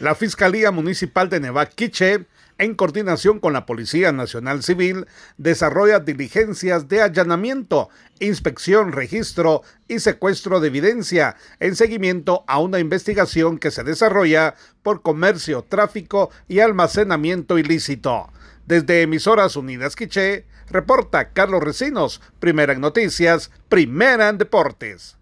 La Fiscalía Municipal de Nevaquiche, en coordinación con la Policía Nacional Civil, desarrolla diligencias de allanamiento, inspección, registro y secuestro de evidencia en seguimiento a una investigación que se desarrolla por comercio, tráfico y almacenamiento ilícito. Desde Emisoras Unidas Quiche reporta Carlos Recinos, primera en noticias, primera en deportes.